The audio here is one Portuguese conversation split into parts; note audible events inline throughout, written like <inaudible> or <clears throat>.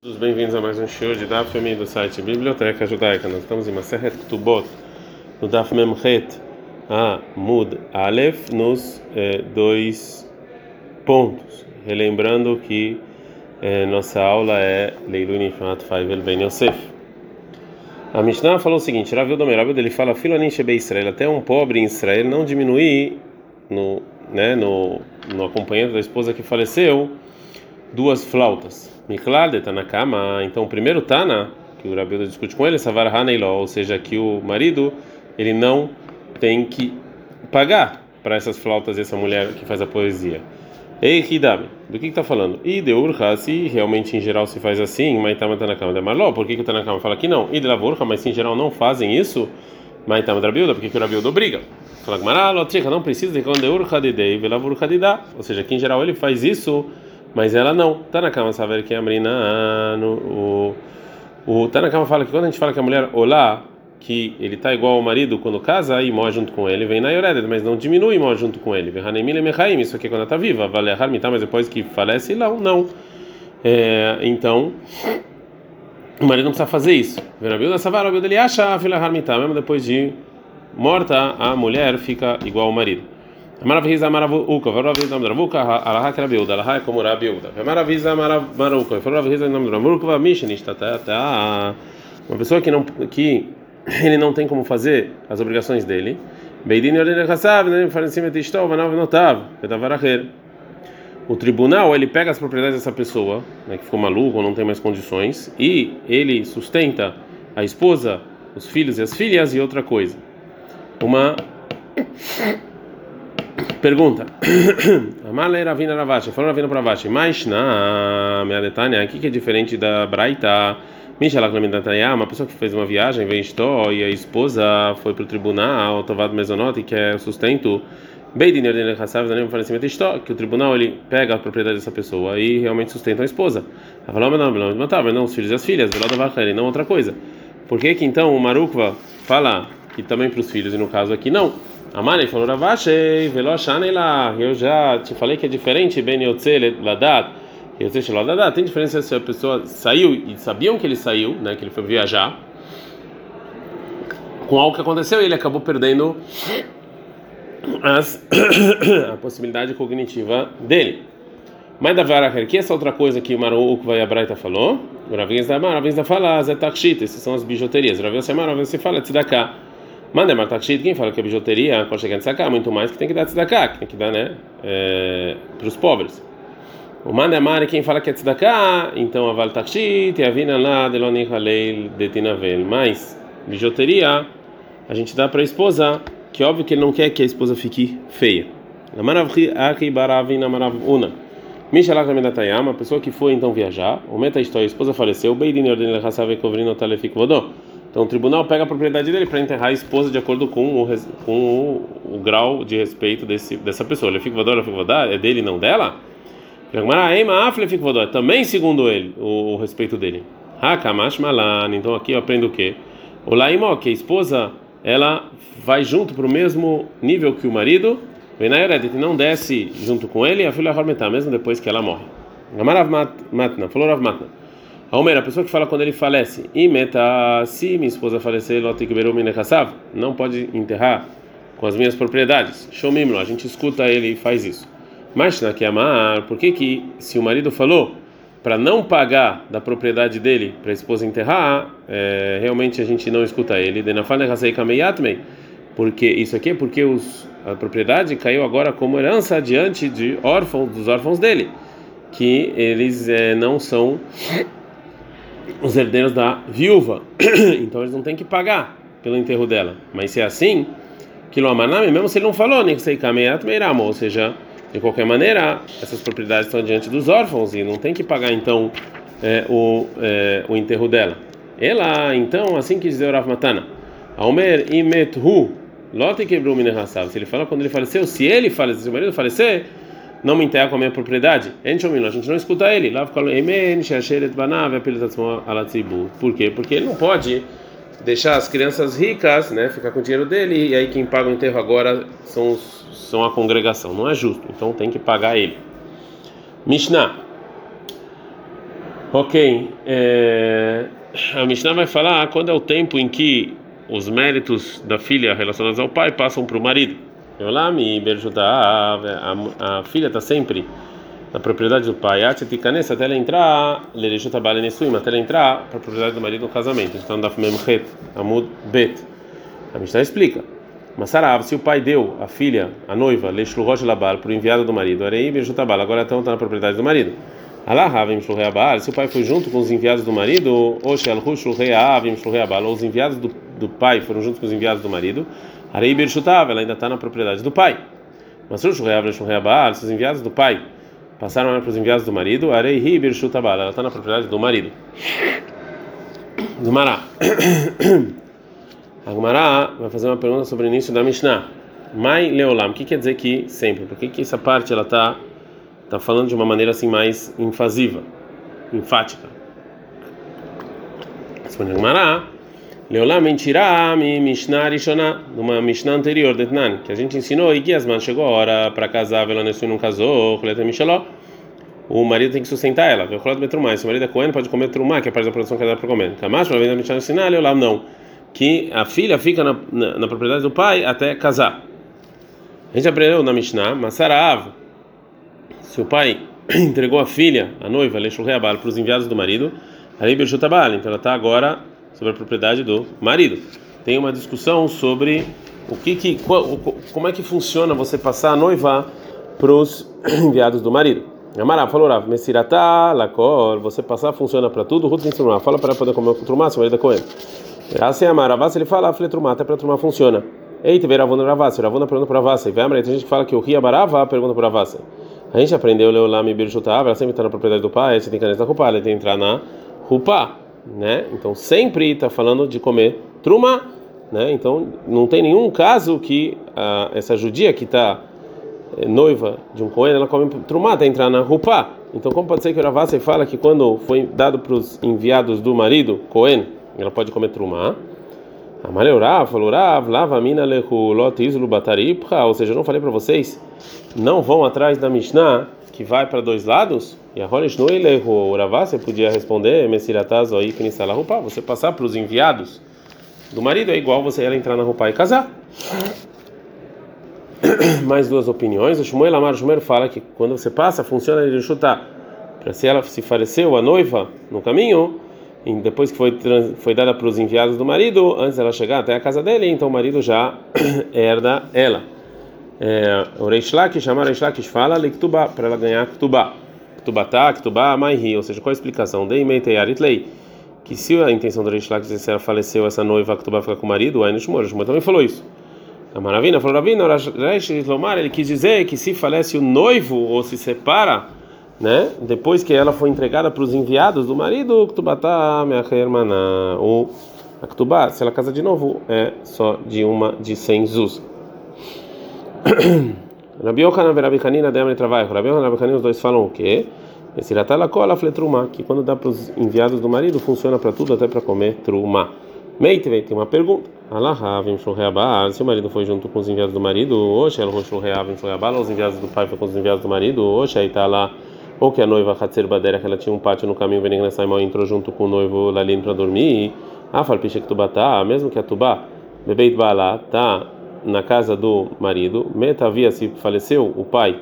Todos bem-vindos a mais um show de Daf Yomi do site Biblioteca Judaica. Nós estamos em Maseret Ktubot, no Daf Memchet a Mud Aleph, nos eh, dois pontos. Relembrando que eh, nossa aula é Leilu Nifmat Faivel Ben Yosef. A Mishnah falou o seguinte: Rav Yodomer, ele fala, Filonin Shebe Israel, até um pobre em Israel não diminuir no, né, no, no acompanhante da esposa que faleceu duas flautas. Miklade Tanakama, então o primeiro Tana, que o Rabi discute com ele, Savar Haneiló, ou seja, que o marido ele não tem que pagar para essas flautas essa mulher que faz a poesia. Ei, Hidami, do que está falando? E de urha, se realmente em geral se faz assim, Maitama Tanakama de Marló, por que, que o Tanakama fala que não? E de Lavurha, mas se em geral não fazem isso, Maitama Drabilda, por que, o Rabilda obriga? Fala Gmaralo, não precisa de quando de urha de dei, velavurha de dá, ou seja, que em geral ele faz isso mas ela não. Tá na cama saber que a Marina no o o tá na cama fala que quando a gente fala que a mulher olá que ele tá igual ao marido quando casa e morre junto com ele, vem na Yoredet, mas não diminui e morre junto com ele. Vem isso aqui é quando ela tá viva, vale Harmitá, mas depois que falece, não, não. É, então, o marido não precisa fazer isso. Vem na Bilda Savar, a Bilda ele acha a filha Harmitá, mesmo depois de morta, a mulher fica igual ao marido. Maravilha Maravuca, Maravilha Maravuca, Alaha que Rabiuda, Alaha é como Rabiuda. Maravilha Maravuca, Maravilha Maravuca, Mishnista, tá? Uma pessoa que não que <laughs> ele não tem como fazer as obrigações dele. Beidin Yorene Hassav, né? Falecimento Istov, Vanav Notav, Petavaracher. O tribunal ele pega as propriedades dessa pessoa, né, que ficou maluco ou não tem mais condições, e ele sustenta a esposa, os filhos e as filhas e outra coisa. Uma Pergunta. <clears throat> Amalei Ravina Ravashi. Falou Ravina para Ravashi. Mas na minha Netanya, aqui que é diferente da Braita. Mishalach Lemindataya, uma pessoa que fez uma viagem, veio Istó, e a esposa foi para o tribunal, Tovado Mesonote, que é sustento. Beidin Yordin Hassav, Zanim falecimento Istó, que o tribunal ele pega a propriedade dessa pessoa e realmente sustenta a esposa. Ela falou, mas não, não, matava, não os filhos e as filhas, Velada não outra coisa. Por que que então o Marukva fala que também para os filhos e no caso aqui não? Amani falou Ravashei, Veloshanei lá. Eu já te falei que é diferente, Ben Yotze Ladat. Yotze Ladat. Tem diferença se a pessoa saiu e sabiam que ele saiu, né, que ele foi viajar, com algo que aconteceu e ele acabou perdendo as, <coughs> a possibilidade cognitiva dele. Mas da Varacher, que essa outra coisa que o Maruk vai a Braita falou, Ravins da Mar, Ravins da fala, Zetakshit, essas são as bijuterias. Ravins da Mar, Ravins se fala, Tzedakah. Manda Martakshit, quem fala que a bijuteria pode chegar tzedakah, muito mais que tem que dar tzedakah, que tem que dar, né, é, para os pobres. O Mandamari, quem fala que é tzedakah, então a Val Takshit, a Vina lá, Deloni Haleil, Detinavel. Mas, bijuteria, a gente dá para a esposa, que óbvio que ele não quer que a esposa fique feia. Mishalach Medatayama, a pessoa que foi então viajar, o Meta a esposa faleceu, Beidin Ordem Lechasav Kovrino Talefik Vodó. Então o tribunal pega a propriedade dele para enterrar a esposa de acordo com o, com o, o grau de respeito desse, dessa pessoa. Ele fica vador, fica é dele não dela? Também segundo ele, o, o respeito dele. Então aqui eu aprendo o quê? O laimó, que a esposa ela vai junto para o mesmo nível que o marido, Venayoret, não desce junto com ele, a filha vai mesmo depois que ela morre. Gamarav Matna, falou Rav Matna. Almeida, a pessoa que fala quando ele falece, imeta, se minha esposa falecer, não pode enterrar com as minhas propriedades. Shomimlo, a gente escuta ele e faz isso. Mas na que amar, por que que se o marido falou para não pagar da propriedade dele para a esposa enterrar, é, realmente a gente não escuta ele. Porque isso aqui é porque os, a propriedade caiu agora como herança diante de órfãos dos órfãos dele, que eles é, não são os herdeiros da viúva, <clears throat> então eles não têm que pagar pelo enterro dela. Mas se é assim, Kilomanami, mesmo se ele não falou, nem que sei ou seja, de qualquer maneira, essas propriedades estão diante dos órfãos e não tem que pagar então é, o, é, o enterro dela. Ela, então, assim que dizer o Rav Matana, Almer lote quebrou Se ele fala quando ele faleceu, se ele falecer, se o marido falecer, não me enterra com a minha propriedade, a gente não escuta ele. Por quê? Porque ele não pode deixar as crianças ricas, né, ficar com o dinheiro dele, e aí quem paga o enterro agora são, são a congregação. Não é justo, então tem que pagar ele. Mishnah. Ok. É... A Mishnah vai falar quando é o tempo em que os méritos da filha relacionados ao pai passam para o marido. A filha está sempre na propriedade do pai. Até ela entrar, até ela entrar para a propriedade do marido no casamento. Então, da Memchet, Amud Bet. A Mishnah explica. Masarav, se o pai deu a filha, a noiva, Leshlurosh Labal, para o enviado do marido, Arei Berjutabal, agora então está na propriedade do marido. Alahavim Shlureabal, se o pai foi junto com os enviados do marido, Oshel Shlureavim Shlureabal, ou os enviados do, do pai foram junto com os enviados do marido, Arei Berjutav, ela ainda está na propriedade do pai. Mas Shlureavim Shlureabal, se os enviados do pai passaram para os enviados do marido, Arei Berjutabal, ela está na propriedade do marido. Do Mará. <coughs> Vai fazer uma pergunta sobre o início da Mishnah. Mai leolam, o que quer dizer que sempre? Por que, que essa parte ela está tá falando de uma maneira assim mais invasiva, enfática? Responde a Leolam mentirá mi Mishnah Rishonah, numa Mishnah anterior, Detnan, que a gente ensinou, e Giasman chegou a hora para casar, Velanesu não casou, Roleta Micheló. O marido tem que sustentar ela. Se o marido é coen, pode comer trumá, que é parte da produção que ela para comer. Camacho, uma vez a Mishnah ensinar, Leolam não que a filha fica na, na, na, propriedade do pai até casar. A gente aprendeu na Mishnah, Masarav, se o pai entregou a filha, a noiva, Leshurreabal, para os enviados do marido, aí Berjutabal, então ela está agora sobre a propriedade do marido. Tem uma discussão sobre o que, que como é que funciona você passar a noiva para os <clears throat> enviados do marido. Amará falou, Rav, Messiratá, Lakor, você passar funciona para tudo, Ruth ensinou, fala para poder comer o trumá, seu marido ele. Assim, a Ravassa ele fala, Fletrumá, até para Trumá funciona. Eita, veio Ravuna Ravassa, Ravuna pergunta para Ravassa. E vem tem gente que fala que o Ria Barava pergunta para Ravassa. A gente aprendeu Leolam e Birchutav, ela sempre está na propriedade do pai, você tem entrar na Rupá, ele tem que entrar na Rupá, né? Então sempre está falando de comer Trumá, né? Então não tem nenhum caso que ah, essa judia que está é, noiva de um Cohen, ela come Trumá, está entrar na Rupá. Então como pode ser que o Ravassa fala que quando foi dado para os enviados do marido, Cohen, ela pode comer trumá. Amaleu falou Rav, lava mina izlu bataripcha, ou seja, eu não falei para vocês, não vão atrás da Mishnah que vai para dois lados? E a noilehu Ravá, você podia responder, Messirataz aí knisala roupa, você passar para os enviados do marido é igual você ela entrar na roupa e casar. <coughs> Mais duas opiniões. O Shmuel Amar Shmuel fala que quando você passa, funciona ele chutar. Para se ela se faleceu a noiva no caminho, depois que foi, foi dada para os enviados do marido, antes dela chegar até a casa dele, então o marido já <coughs> herda ela. É, o Reish Lakish, chamar Reish Lakish fala Liktubá, para ela ganhar Ktubá. Ktubatá, Ktubá, Maihi, ou seja, qual a explicação? Dei Meiteiaritlei. Que se a intenção do Reish Lakish ela faleceu, essa noiva Ktubá fica com o marido, aí no Shmor, o também falou isso. A Maravina falou, Ravina, Reish Lomar, ele quis dizer que se falece o noivo ou se separa, né? Depois que ela foi entregada para os enviados do marido, Ktubatá, minha irmã, o a Ktubá, se ela casa de novo, é só de uma de 100 zuz. <clears throat> Rabi Yochanan e Rabi Hanina Demre trabalham. Rabi Yochanan e Rabi Hanina, os dois falam o quê? Esse cola fletruma, que quando dá para os enviados do marido, funciona para tudo, até para comer truma. Meite, tem uma pergunta. Alahavim shulreabal, se o marido foi junto com os enviados do marido, oxe, ela shulreavim shulreabal, os enviados do pai foi com os enviados do marido, oxe, aí está lá ou que a noiva Hatzer Badera, que ela tinha um pátio no caminho, Venegna Saimão entrou junto com o noivo Lalim para dormir, ah, Falpicha que Tubatá, mesmo que a Tubá, Bebeit Bala, tá na casa do marido, Metavia se faleceu o pai,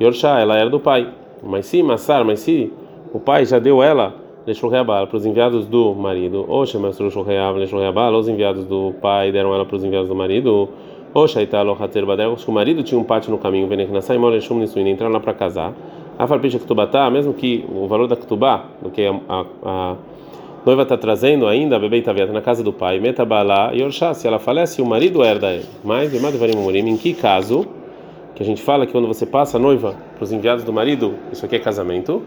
Yorshá, ela era do pai, mas se Massar, mas se o pai já deu ela, para os enviados do marido, Shemasru Shulreab, os enviados do pai deram ela para os enviados do marido, ou Shaitalo Hatzer Badera, o marido tinha um pátio no caminho, Venegna Saimão, Leshum Nisuin, entraram lá para casar. A farpicha Ktubatá, mesmo que o valor da Ktubá, do que a, a, a noiva está trazendo ainda, a bebê Itaviata, na casa do pai, Metabalá e Orshá, se ela falece, o marido herda ele. Mas, em que caso, que a gente fala que quando você passa a noiva para os enviados do marido, isso aqui é casamento?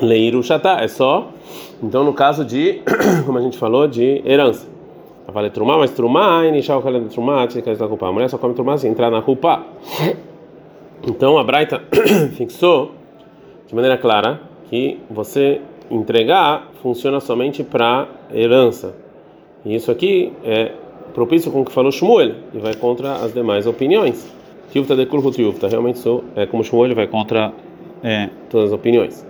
Leiru Shatá, é só. Então, no caso de, <clears throat> como a gente falou, de herança. Vale trumar, mas trumar, iniciar o calendo trumar, a mulher só come trumar se entrar na roupa. Então a Braita <clears throat> fixou de maneira clara que você entregar funciona somente para herança. E isso aqui é propício com o que falou Shmuel e vai contra as demais opiniões. Tivta de Kurhut Tivta, realmente sou, é como Shmuel vai contra é, todas as opiniões.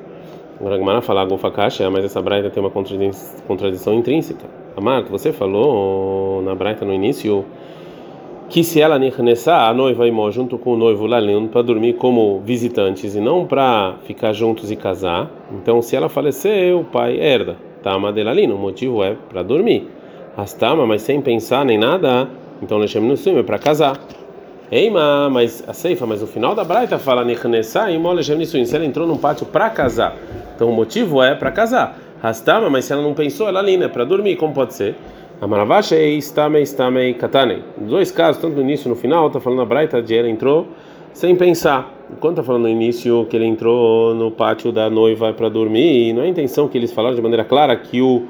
Agora a Gemara fala Gofa Kasha, mas essa braita tem uma contradição intrínseca. Amar, que você falou na braita no início que se ela nessa a noiva imó junto com o noivo lalendo para dormir como visitantes e não para ficar juntos e casar. Então, se ela falecer, o pai herda. Tama delalino, o motivo é para dormir. Rastama, mas sem pensar nem nada. Então, Lechem no é para casar. Eima, mas a ceifa, mas o final da braita fala nessa e Lechem no Se ela entrou num pátio para casar, então o motivo é para casar. Rastama, mas se ela não pensou, ela é para dormir, como pode ser? Amaravacha e Istamei Istamei Katane. Dois casos, tanto no início e no final, está falando a Braita de ele entrou sem pensar. Enquanto está falando no início que ele entrou no pátio da noiva para dormir, e não é a intenção que eles falaram de maneira clara que o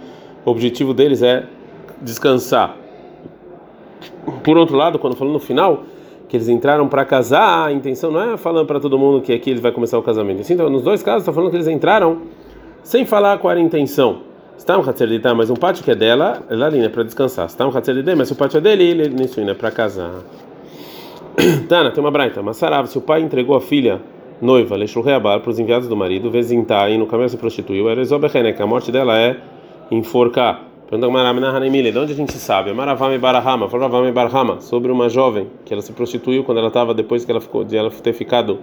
objetivo deles é descansar. Por outro lado, quando falando no final que eles entraram para casar, a intenção não é falando para todo mundo que aqui ele vai começar o casamento. Assim, então, nos dois casos está falando que eles entraram sem falar qual era a intenção. Está um Hatzerdita, mas um pátio que é dela, ela ali, né, para descansar. Está um Hatzerdita, mas o pátio é dele, ele nisso, né, para casar. Tana, tem uma braita. Massarav, se o pai entregou a filha noiva, Leshurreabal, para os enviados do marido, Vezinta, e no caminho se prostituiu, que a morte dela é enforcar. Pergunta de onde a gente sabe? Maravame Barahama, Faravame Barahama, sobre uma jovem que ela se prostituiu quando ela estava, depois que ela ficou, de ela ter ficado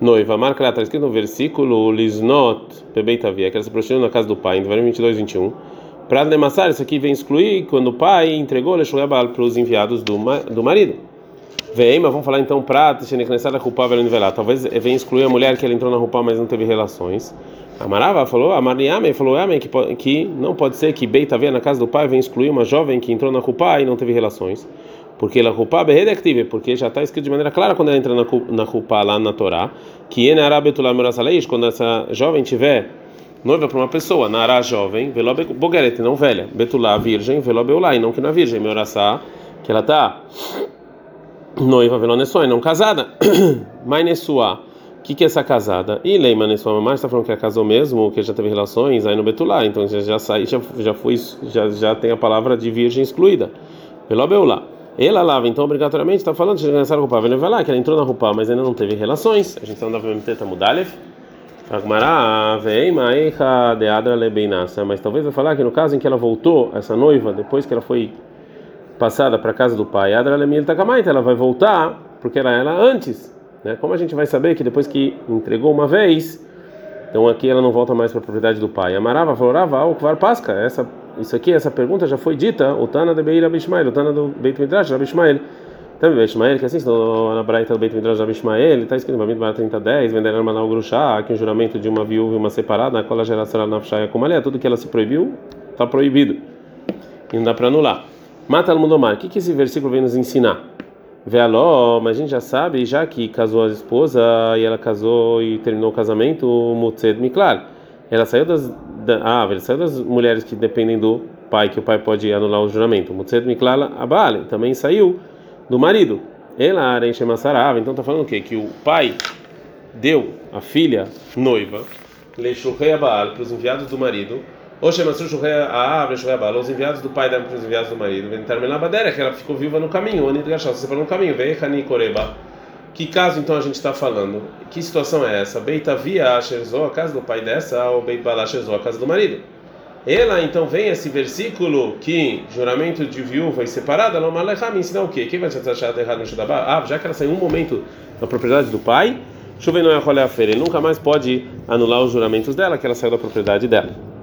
noiva. Marca lá, está escrito no versículo Lisnot Bebeitavia, que ela se prostituiu na casa do pai, em Devarim 22, 21. Para Lemassar, isso aqui vem excluir quando o pai entregou Leshugabal para os enviados do, do marido. Vem, mas vamos falar então para Tisheneknessada culpável nivelar. Talvez venha excluir a mulher que ela entrou na roupa, mas não teve relações. A Marava falou, a Mariame falou, Amém, que, que não pode ser que Beitavia na casa do pai venha excluir uma jovem que entrou na roupa e não teve relações. Porque ela culpa é porque já está escrito de maneira clara quando ela entra na na culpa lá na Torá, que quando essa jovem tiver noiva para uma pessoa, na ará jovem, veló bogeret, não velha, betulá virgem, veló beulá, e não que não é virgem, meoraçá, que ela está noiva, veló nessoi, não casada, <coughs> mas nessuá. O que, que é essa casada? E Leima Nessua Mamá está falando que ela casou mesmo, que já teve relações, aí no Betulá, então já, já já, já foi, já, já tem a palavra de virgem excluída. Veló beulá. Ela lava, então obrigatoriamente está falando de nessa roupa. Ele vai lá que ela entrou na roupa, mas ainda não teve relações. A gente está andando MT Tamudalev. Mas talvez vai falar que no caso em que ela voltou, essa noiva, depois que ela foi passada para a casa do pai, ela vai voltar porque era ela antes. Né? Como a gente vai saber que depois que entregou uma vez, então aqui ela não volta mais para a propriedade do pai. Amarava, falava, o Kvar Pasca, essa isso aqui, essa pergunta já foi dita, o Tana de Beira Bishmael, o Tana do Beit Midrash Rabishmael. Também Beit Ishmael, que assim, na Braita do Beit Midrash Rabishmael, está escrito no Bamid 3010, vender Manal Grushá, que um juramento de uma viúva e uma separada, na qual a geração na Fshaya como é, tudo que ela se proibiu, está proibido. E não dá para anular. Mata al Mundomar, o que, que esse versículo vem nos ensinar? Vealó, mas a gente já sabe, já que casou a esposa e ela casou e terminou o casamento, Mutzed Miklar. Ela saiu das da, ah, ele saiu das mulheres que dependem do pai, que o pai pode anular o juramento. Mutzet Miklala Abale também saiu do marido. Ela Arenche Massarava, então está falando o quê? Que o pai deu a filha noiva, Leshurrei Abal, para os enviados do marido. Aab, Leshurrei Abal, os enviados do pai deram para os enviados do marido. Ventarmela Badera, que ela ficou viva no caminho. Gashal, você falou no caminho. Veio Hani Koreba. Que caso então a gente está falando? Que situação é essa? Beitavia Asherzó, a casa do pai dessa, ou Beit Balashezó, a casa do marido. Ela então vem esse versículo que juramento de viúva e separada, ela me ensina o quê? Quem vai te achar errado no Shudabá? Ah, já que ela saiu um momento da propriedade do pai, chuva não é a feira, ele nunca mais pode anular os juramentos dela, que ela saiu da propriedade dela.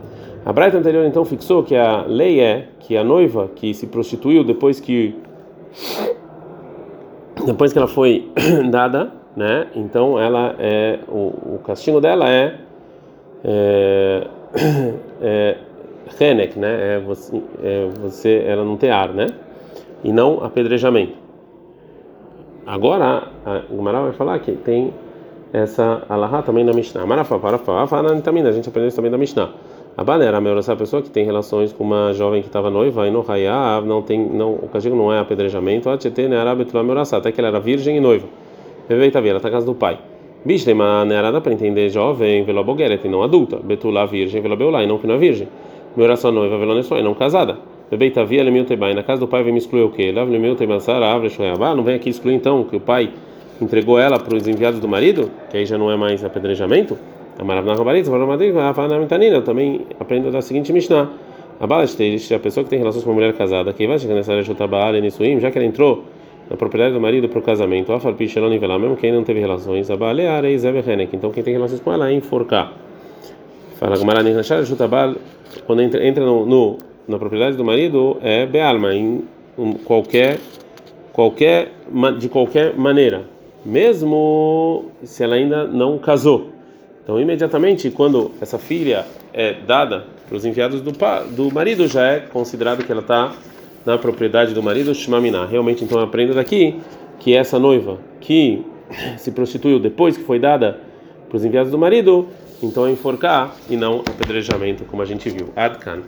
A Braita anterior então fixou que a lei é que a noiva que se prostituiu depois que depois que ela foi dada, né? Então ela é o, o castigo dela é é, é Renek, né? É você, é você, ela não ter ar, né? E não apedrejamento. Agora a Gumara vai falar que tem essa alahá também na Mishnah. Parafa, também a gente aprendeu isso também da Mishnah. A banera, essa pessoa que tem relações com uma jovem que estava noiva e no hayav, não tem, não, o castigo não é apedrejamento, até que ela era virgem e noiva. Bebeita ela está na casa do pai. Bishlema nerada para entender jovem, velo e não adulta. Betula virgem, velo beulá, e não que não é virgem. Meuração noiva, velo nesó, e não casada. Bebeita via, lemil tebai. Na casa do pai vem me excluir o quê? Lá lemil tebansar, árvore, não vem aqui excluir então que o pai entregou ela para os enviados do marido, que aí já não é mais apedrejamento, a Maravna Rabarit, eu também aprendo da seguinte Mishnah. A Balasteish, a pessoa que tem relações com uma mulher casada, que vai chegar nessa área de já que ela entrou na propriedade do marido para o casamento, a Falpichelon nivelar, mesmo quem não teve relações, a Balear e Zebehenek, então quem tem relações com ela é enforcar. Fala Gumara Nihnachar Jutabal, quando entra, entra no, no, na propriedade do marido, é Bealma, em um, qualquer, qualquer, de qualquer maneira, mesmo se ela ainda não casou. Então, imediatamente, quando essa filha é dada para os enviados do, do marido, já é considerado que ela está na propriedade do marido, Shmaminá. Realmente, então, eu aprendo daqui que essa noiva que se prostituiu depois que foi dada para os enviados do marido, então é enforcar e não apedrejamento, como a gente viu. Adkan.